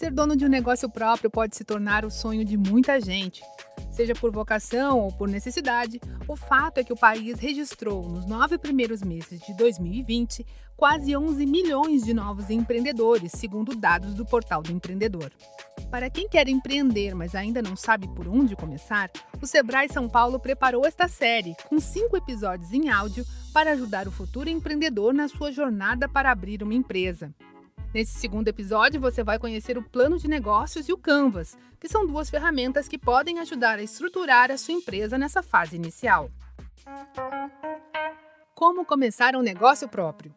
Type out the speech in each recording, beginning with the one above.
Ser dono de um negócio próprio pode se tornar o sonho de muita gente. Seja por vocação ou por necessidade, o fato é que o país registrou, nos nove primeiros meses de 2020, quase 11 milhões de novos empreendedores, segundo dados do Portal do Empreendedor. Para quem quer empreender, mas ainda não sabe por onde começar, o Sebrae São Paulo preparou esta série, com cinco episódios em áudio, para ajudar o futuro empreendedor na sua jornada para abrir uma empresa. Nesse segundo episódio, você vai conhecer o plano de negócios e o Canvas, que são duas ferramentas que podem ajudar a estruturar a sua empresa nessa fase inicial. Como começar um negócio próprio?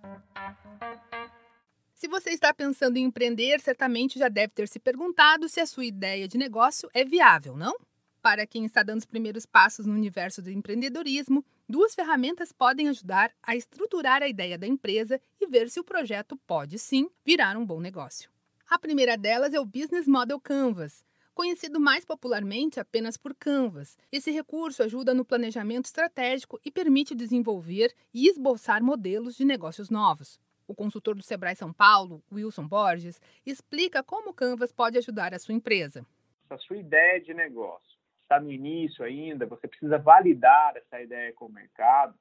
Se você está pensando em empreender, certamente já deve ter se perguntado se a sua ideia de negócio é viável, não? Para quem está dando os primeiros passos no universo do empreendedorismo, duas ferramentas podem ajudar a estruturar a ideia da empresa e ver se o projeto pode sim virar um bom negócio. A primeira delas é o Business Model Canvas, conhecido mais popularmente apenas por Canvas. Esse recurso ajuda no planejamento estratégico e permite desenvolver e esboçar modelos de negócios novos. O consultor do Sebrae São Paulo, Wilson Borges, explica como o Canvas pode ajudar a sua empresa. A sua ideia de negócio está no início ainda, você precisa validar essa ideia com o mercado,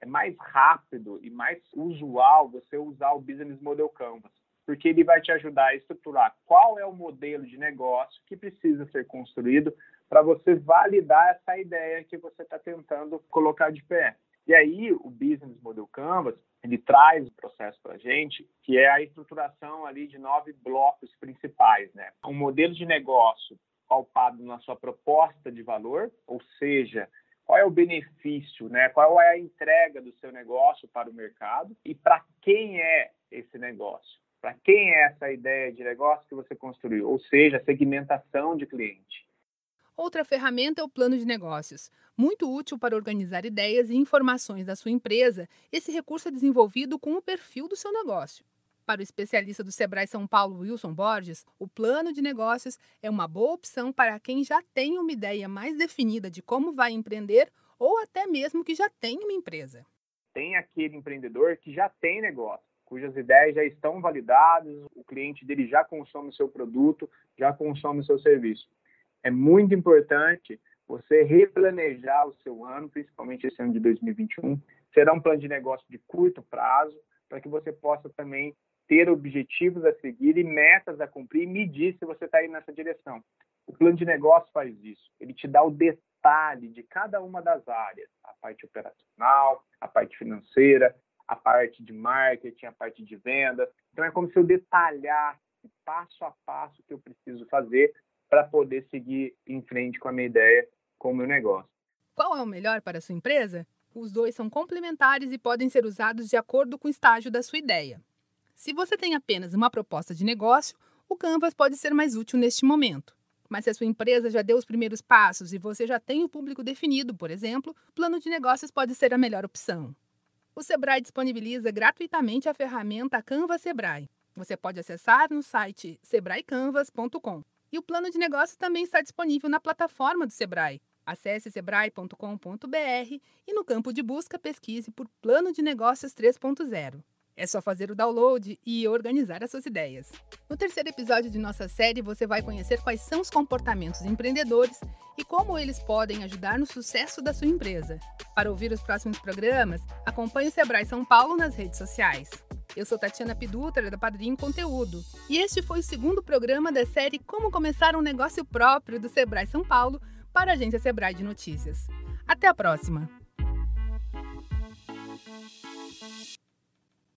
é mais rápido e mais usual você usar o Business Model Canvas, porque ele vai te ajudar a estruturar qual é o modelo de negócio que precisa ser construído para você validar essa ideia que você está tentando colocar de pé. E aí, o Business Model Canvas, ele traz o processo para a gente, que é a estruturação ali de nove blocos principais, né? Um modelo de negócio palpado na sua proposta de valor, ou seja, qual é o benefício, né? qual é a entrega do seu negócio para o mercado e para quem é esse negócio. Para quem é essa ideia de negócio que você construiu, ou seja, segmentação de cliente. Outra ferramenta é o plano de negócios. Muito útil para organizar ideias e informações da sua empresa, esse recurso é desenvolvido com o perfil do seu negócio. Para o especialista do Sebrae São Paulo, Wilson Borges, o plano de negócios é uma boa opção para quem já tem uma ideia mais definida de como vai empreender ou até mesmo que já tem uma empresa. Tem aquele empreendedor que já tem negócio, cujas ideias já estão validadas, o cliente dele já consome o seu produto, já consome o seu serviço. É muito importante você replanejar o seu ano, principalmente esse ano de 2021. Será um plano de negócio de curto prazo, para que você possa também ter objetivos a seguir e metas a cumprir e medir se você está indo nessa direção. O plano de negócio faz isso. Ele te dá o detalhe de cada uma das áreas, a parte operacional, a parte financeira, a parte de marketing, a parte de vendas. Então é como se eu detalhasse passo a passo o que eu preciso fazer para poder seguir em frente com a minha ideia, com o meu negócio. Qual é o melhor para a sua empresa? Os dois são complementares e podem ser usados de acordo com o estágio da sua ideia. Se você tem apenas uma proposta de negócio, o Canvas pode ser mais útil neste momento. Mas se a sua empresa já deu os primeiros passos e você já tem o público definido, por exemplo, plano de negócios pode ser a melhor opção. O Sebrae disponibiliza gratuitamente a ferramenta Canvas Sebrae. Você pode acessar no site sebraecanvas.com. E o plano de negócios também está disponível na plataforma do Sebrae. Acesse sebrae.com.br e no campo de busca pesquise por Plano de Negócios 3.0. É só fazer o download e organizar as suas ideias. No terceiro episódio de nossa série, você vai conhecer quais são os comportamentos empreendedores e como eles podem ajudar no sucesso da sua empresa. Para ouvir os próximos programas, acompanhe o Sebrae São Paulo nas redes sociais. Eu sou Tatiana Pidutra, da Padrinho Conteúdo, e este foi o segundo programa da série Como Começar um Negócio Próprio do Sebrae São Paulo para a agência Sebrae de Notícias. Até a próxima!